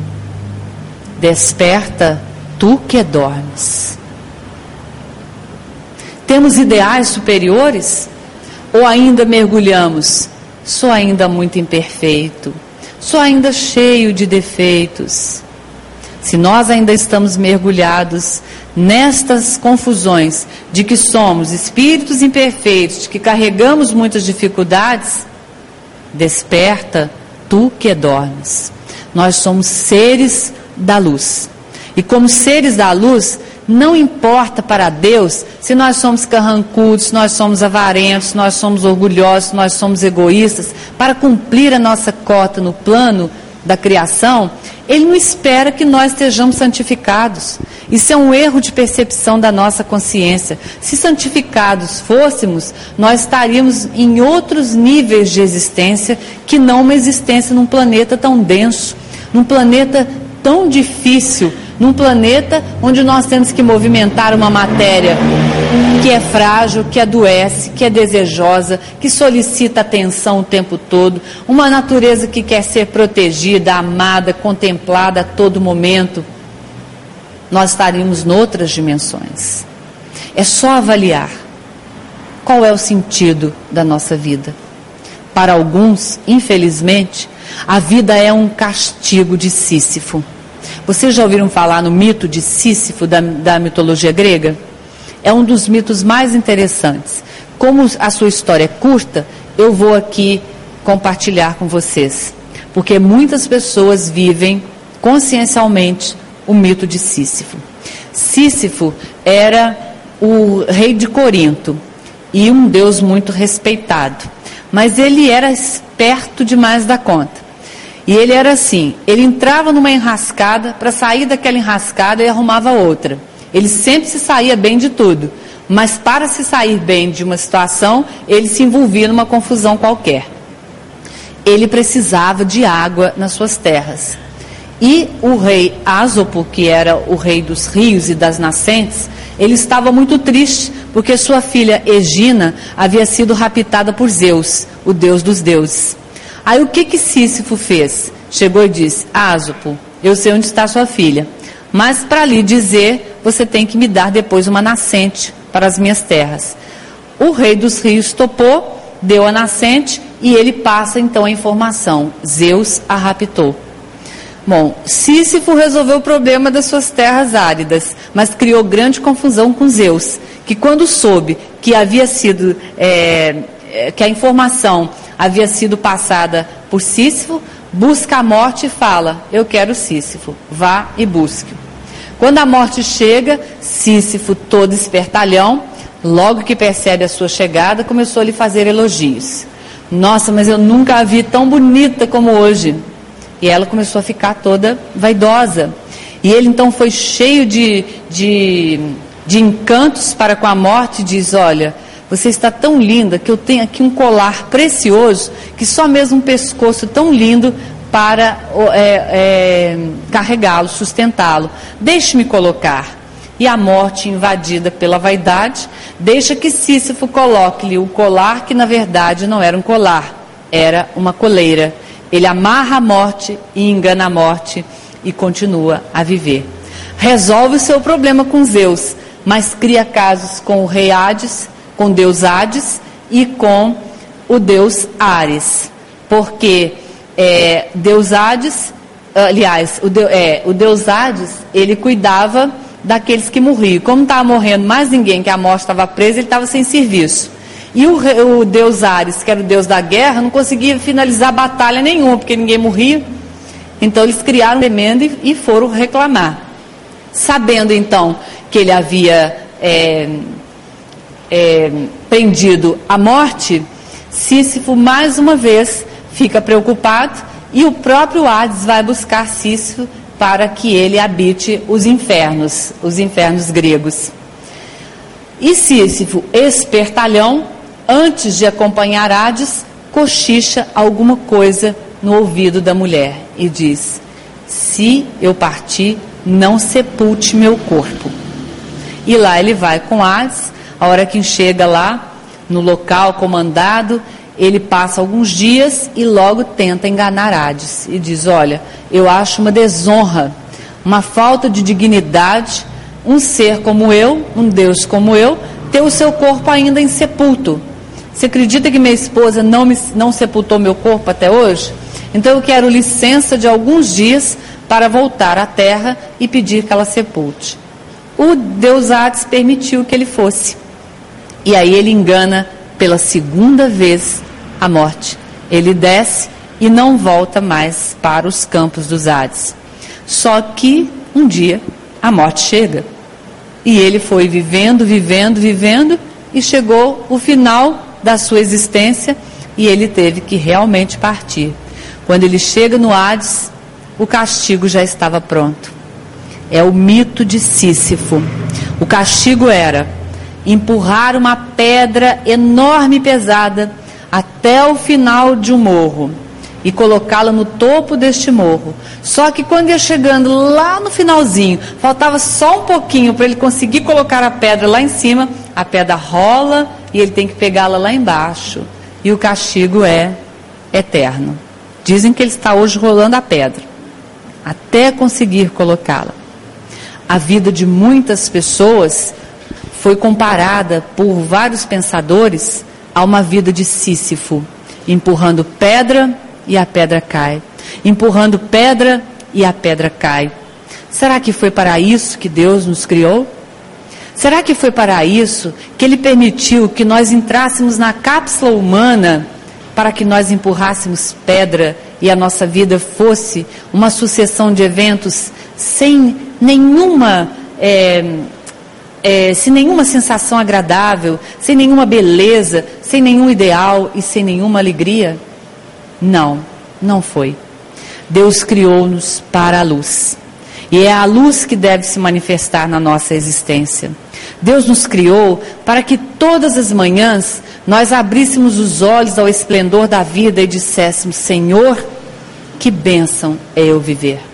Desperta tu que dormes. Temos ideais superiores? Ou ainda mergulhamos? Sou ainda muito imperfeito, sou ainda cheio de defeitos. Se nós ainda estamos mergulhados nestas confusões de que somos espíritos imperfeitos, de que carregamos muitas dificuldades, desperta tu que dormes. Nós somos seres da luz. E como seres da luz, não importa para Deus se nós somos carrancudos, se nós somos avarentos, se nós somos orgulhosos, se nós somos egoístas, para cumprir a nossa cota no plano da criação, ele não espera que nós estejamos santificados. Isso é um erro de percepção da nossa consciência. Se santificados fôssemos, nós estaríamos em outros níveis de existência que não uma existência num planeta tão denso, num planeta tão difícil, num planeta onde nós temos que movimentar uma matéria que é frágil, que adoece, que é desejosa, que solicita atenção o tempo todo, uma natureza que quer ser protegida, amada, contemplada a todo momento, nós estaríamos noutras dimensões. É só avaliar qual é o sentido da nossa vida. Para alguns, infelizmente, a vida é um castigo de Sísifo. Vocês já ouviram falar no mito de Sísifo da, da mitologia grega? É um dos mitos mais interessantes. Como a sua história é curta, eu vou aqui compartilhar com vocês. Porque muitas pessoas vivem consciencialmente o mito de Sísifo. Sísifo era o rei de Corinto e um deus muito respeitado. Mas ele era esperto demais da conta. E ele era assim: ele entrava numa enrascada, para sair daquela enrascada e arrumava outra. Ele sempre se saía bem de tudo. Mas para se sair bem de uma situação, ele se envolvia numa confusão qualquer. Ele precisava de água nas suas terras. E o rei Asopo, que era o rei dos rios e das nascentes, ele estava muito triste porque sua filha Egina havia sido raptada por Zeus, o deus dos deuses. Aí o que que Sísifo fez? Chegou e disse: Ásopo, eu sei onde está sua filha, mas para lhe dizer, você tem que me dar depois uma nascente para as minhas terras. O rei dos rios topou, deu a nascente e ele passa então a informação: Zeus a raptou. Bom, Sísifo resolveu o problema das suas terras áridas, mas criou grande confusão com Zeus, que quando soube que havia sido, é, que a informação havia sido passada por Sísifo, busca a morte e fala: Eu quero Sísifo, vá e busque. Quando a morte chega, Sísifo, todo espertalhão, logo que percebe a sua chegada, começou a lhe fazer elogios. Nossa, mas eu nunca a vi tão bonita como hoje. E ela começou a ficar toda vaidosa. E ele então foi cheio de, de, de encantos para com a morte e diz: Olha, você está tão linda que eu tenho aqui um colar precioso que só mesmo um pescoço tão lindo para é, é, carregá-lo, sustentá-lo. Deixe-me colocar. E a morte, invadida pela vaidade, deixa que Sísifo coloque-lhe o colar, que na verdade não era um colar, era uma coleira. Ele amarra a morte e engana a morte e continua a viver. Resolve o seu problema com Zeus, mas cria casos com o rei Hades, com Deus Hades e com o Deus Ares. Porque é, Deus Hades, aliás, o, Deus, é, o Deus Hades, ele cuidava daqueles que morriam. Como estava morrendo mais ninguém, que a morte estava presa, ele estava sem serviço. E o, o, deus Ares, que era o deus da guerra, não conseguia finalizar batalha nenhuma, porque ninguém morria. Então eles criaram demendo e, e foram reclamar. Sabendo então que ele havia é, é, prendido a morte, Sísifo mais uma vez fica preocupado e o próprio Hades vai buscar Sísifo para que ele habite os infernos, os infernos gregos. E Sísifo, espertalhão, antes de acompanhar Hades, cochicha alguma coisa no ouvido da mulher e diz: Se eu partir, não sepulte meu corpo. E lá ele vai com Hades, a hora que chega lá, no local comandado, ele passa alguns dias e logo tenta enganar Hades e diz: Olha, eu acho uma desonra, uma falta de dignidade, um ser como eu, um Deus como eu, ter o seu corpo ainda insepulto. Você acredita que minha esposa não, me, não sepultou meu corpo até hoje? Então eu quero licença de alguns dias para voltar à terra e pedir que ela sepulte. O Deus Hades permitiu que ele fosse. E aí ele engana pela segunda vez a morte. Ele desce e não volta mais para os campos dos Hades. Só que um dia a morte chega. E ele foi vivendo, vivendo, vivendo e chegou o final da sua existência e ele teve que realmente partir. Quando ele chega no Hades, o castigo já estava pronto. É o mito de Sísifo. O castigo era empurrar uma pedra enorme e pesada até o final de um morro e colocá-la no topo deste morro. Só que quando ia chegando lá no finalzinho, faltava só um pouquinho para ele conseguir colocar a pedra lá em cima, a pedra rola e ele tem que pegá-la lá embaixo. E o castigo é eterno. Dizem que ele está hoje rolando a pedra até conseguir colocá-la. A vida de muitas pessoas foi comparada por vários pensadores a uma vida de Sísifo, empurrando pedra e a pedra cai, empurrando pedra e a pedra cai. Será que foi para isso que Deus nos criou? Será que foi para isso que Ele permitiu que nós entrássemos na cápsula humana para que nós empurrássemos pedra e a nossa vida fosse uma sucessão de eventos sem nenhuma é, é, sem nenhuma sensação agradável, sem nenhuma beleza, sem nenhum ideal e sem nenhuma alegria? Não, não foi. Deus criou-nos para a luz. E é a luz que deve se manifestar na nossa existência. Deus nos criou para que todas as manhãs nós abríssemos os olhos ao esplendor da vida e disséssemos: Senhor, que bênção é eu viver.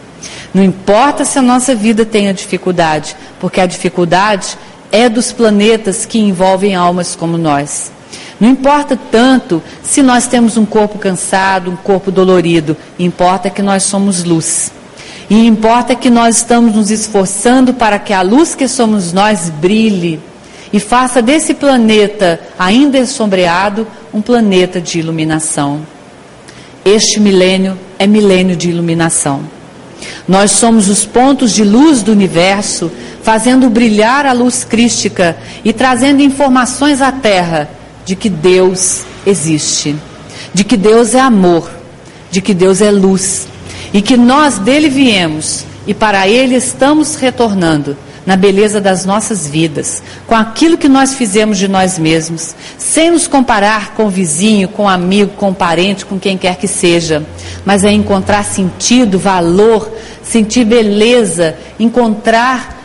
Não importa se a nossa vida tenha dificuldade, porque a dificuldade é dos planetas que envolvem almas como nós. Não importa tanto se nós temos um corpo cansado, um corpo dolorido, importa que nós somos luz. E importa que nós estamos nos esforçando para que a luz que somos nós brilhe e faça desse planeta ainda ensombreado um planeta de iluminação. Este milênio é milênio de iluminação. Nós somos os pontos de luz do universo, fazendo brilhar a luz crística e trazendo informações à Terra de que Deus existe, de que Deus é amor, de que Deus é luz e que nós dele viemos e para ele estamos retornando na beleza das nossas vidas, com aquilo que nós fizemos de nós mesmos, sem nos comparar com o vizinho, com o amigo, com o parente, com quem quer que seja, mas é encontrar sentido, valor, sentir beleza, encontrar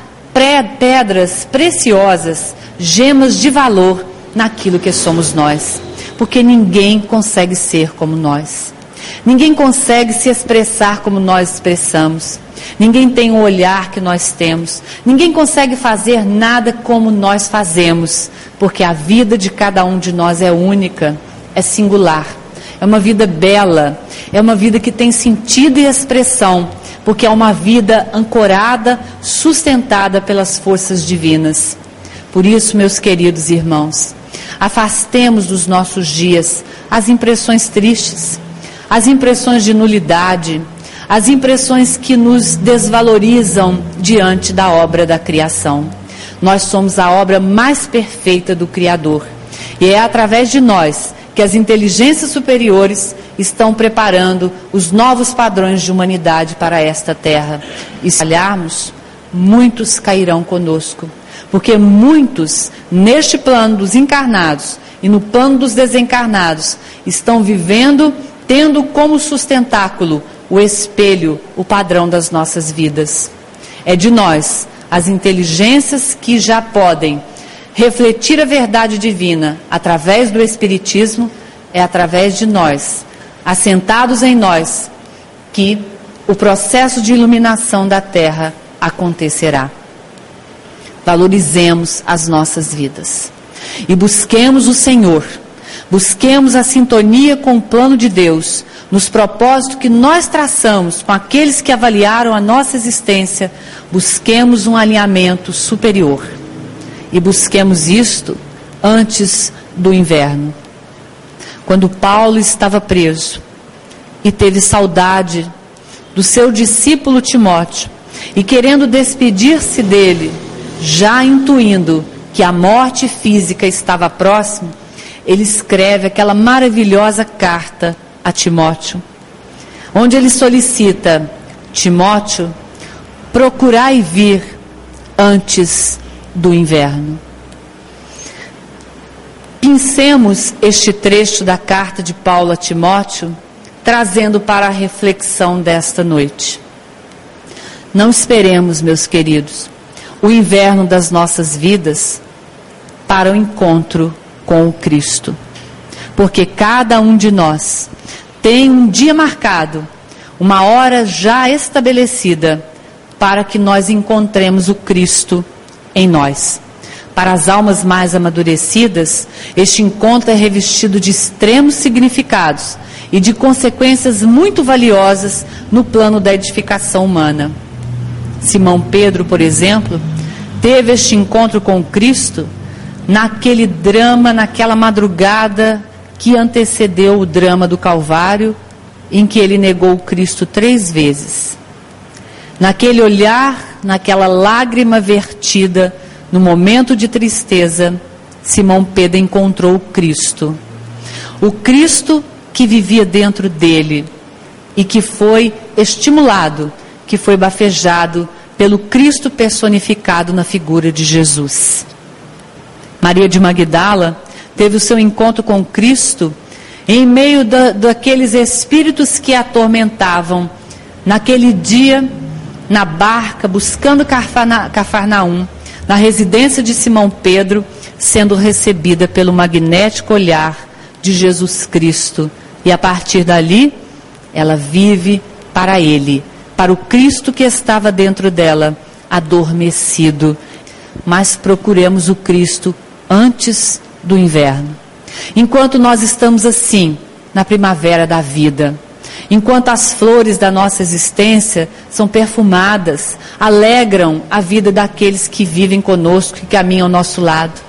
pedras preciosas, gemas de valor naquilo que somos nós, porque ninguém consegue ser como nós. Ninguém consegue se expressar como nós expressamos. Ninguém tem o olhar que nós temos. Ninguém consegue fazer nada como nós fazemos, porque a vida de cada um de nós é única, é singular. É uma vida bela, é uma vida que tem sentido e expressão, porque é uma vida ancorada, sustentada pelas forças divinas. Por isso, meus queridos irmãos, afastemos dos nossos dias as impressões tristes, as impressões de nulidade, as impressões que nos desvalorizam diante da obra da criação. Nós somos a obra mais perfeita do Criador. E é através de nós que as inteligências superiores estão preparando os novos padrões de humanidade para esta terra. E se falharmos, muitos cairão conosco. Porque muitos, neste plano dos encarnados e no plano dos desencarnados, estão vivendo, tendo como sustentáculo o espelho, o padrão das nossas vidas. É de nós, as inteligências que já podem refletir a verdade divina através do Espiritismo, é através de nós, assentados em nós, que o processo de iluminação da Terra acontecerá. Valorizemos as nossas vidas e busquemos o Senhor, busquemos a sintonia com o plano de Deus nos propósitos que nós traçamos com aqueles que avaliaram a nossa existência, busquemos um alinhamento superior. E busquemos isto antes do inverno. Quando Paulo estava preso e teve saudade do seu discípulo Timóteo, e querendo despedir-se dele, já intuindo que a morte física estava próxima, ele escreve aquela maravilhosa carta a Timóteo, onde ele solicita: Timóteo, procurai vir antes do inverno. Pincemos este trecho da carta de Paulo a Timóteo, trazendo para a reflexão desta noite. Não esperemos, meus queridos, o inverno das nossas vidas para o encontro com o Cristo. Porque cada um de nós tem um dia marcado, uma hora já estabelecida, para que nós encontremos o Cristo em nós. Para as almas mais amadurecidas, este encontro é revestido de extremos significados e de consequências muito valiosas no plano da edificação humana. Simão Pedro, por exemplo, teve este encontro com Cristo naquele drama, naquela madrugada que antecedeu o drama do Calvário, em que ele negou Cristo três vezes. Naquele olhar, naquela lágrima vertida, no momento de tristeza, Simão Pedro encontrou o Cristo. O Cristo que vivia dentro dele e que foi estimulado, que foi bafejado pelo Cristo personificado na figura de Jesus. Maria de Magdala teve o seu encontro com Cristo em meio da, daqueles espíritos que a atormentavam naquele dia na barca buscando Cafarnaum, na residência de Simão Pedro, sendo recebida pelo magnético olhar de Jesus Cristo. E a partir dali, ela vive para Ele, para o Cristo que estava dentro dela, adormecido. Mas procuremos o Cristo antes do inverno. Enquanto nós estamos assim, na primavera da vida, enquanto as flores da nossa existência são perfumadas, alegram a vida daqueles que vivem conosco, que caminham ao nosso lado.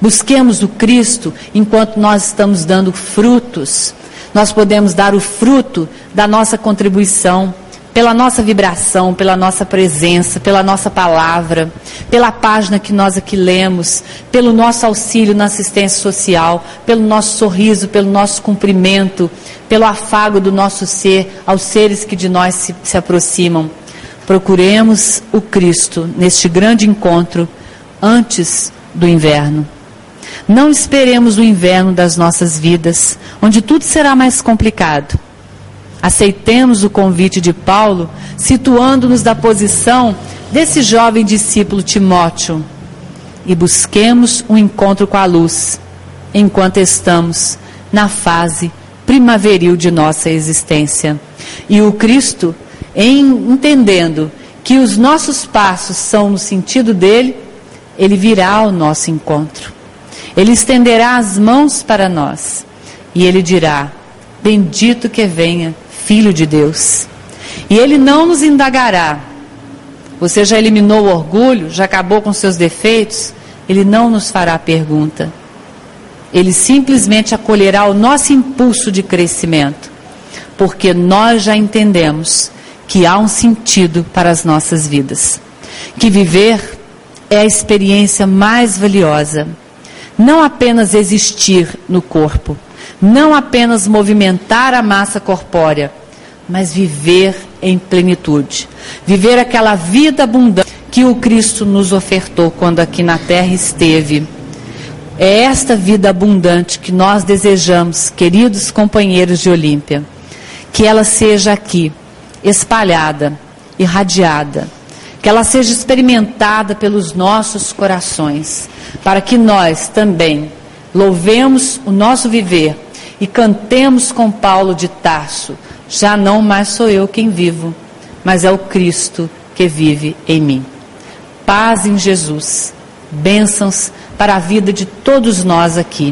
Busquemos o Cristo enquanto nós estamos dando frutos. Nós podemos dar o fruto da nossa contribuição pela nossa vibração, pela nossa presença, pela nossa palavra, pela página que nós aqui lemos, pelo nosso auxílio na assistência social, pelo nosso sorriso, pelo nosso cumprimento, pelo afago do nosso ser aos seres que de nós se, se aproximam. Procuremos o Cristo neste grande encontro antes do inverno. Não esperemos o inverno das nossas vidas, onde tudo será mais complicado Aceitemos o convite de Paulo, situando-nos da posição desse jovem discípulo Timóteo e busquemos um encontro com a luz, enquanto estamos na fase primaveril de nossa existência. E o Cristo, em entendendo que os nossos passos são no sentido dele, ele virá ao nosso encontro. Ele estenderá as mãos para nós e ele dirá: Bendito que venha, filho de Deus. E ele não nos indagará. Você já eliminou o orgulho, já acabou com seus defeitos? Ele não nos fará pergunta. Ele simplesmente acolherá o nosso impulso de crescimento, porque nós já entendemos que há um sentido para as nossas vidas. Que viver é a experiência mais valiosa. Não apenas existir no corpo, não apenas movimentar a massa corpórea, mas viver em plenitude. Viver aquela vida abundante que o Cristo nos ofertou quando aqui na terra esteve. É esta vida abundante que nós desejamos, queridos companheiros de Olímpia, que ela seja aqui espalhada, irradiada, que ela seja experimentada pelos nossos corações, para que nós também louvemos o nosso viver e cantemos com Paulo de Tarso: já não mais sou eu quem vivo, mas é o Cristo que vive em mim. Paz em Jesus, bênçãos para a vida de todos nós aqui.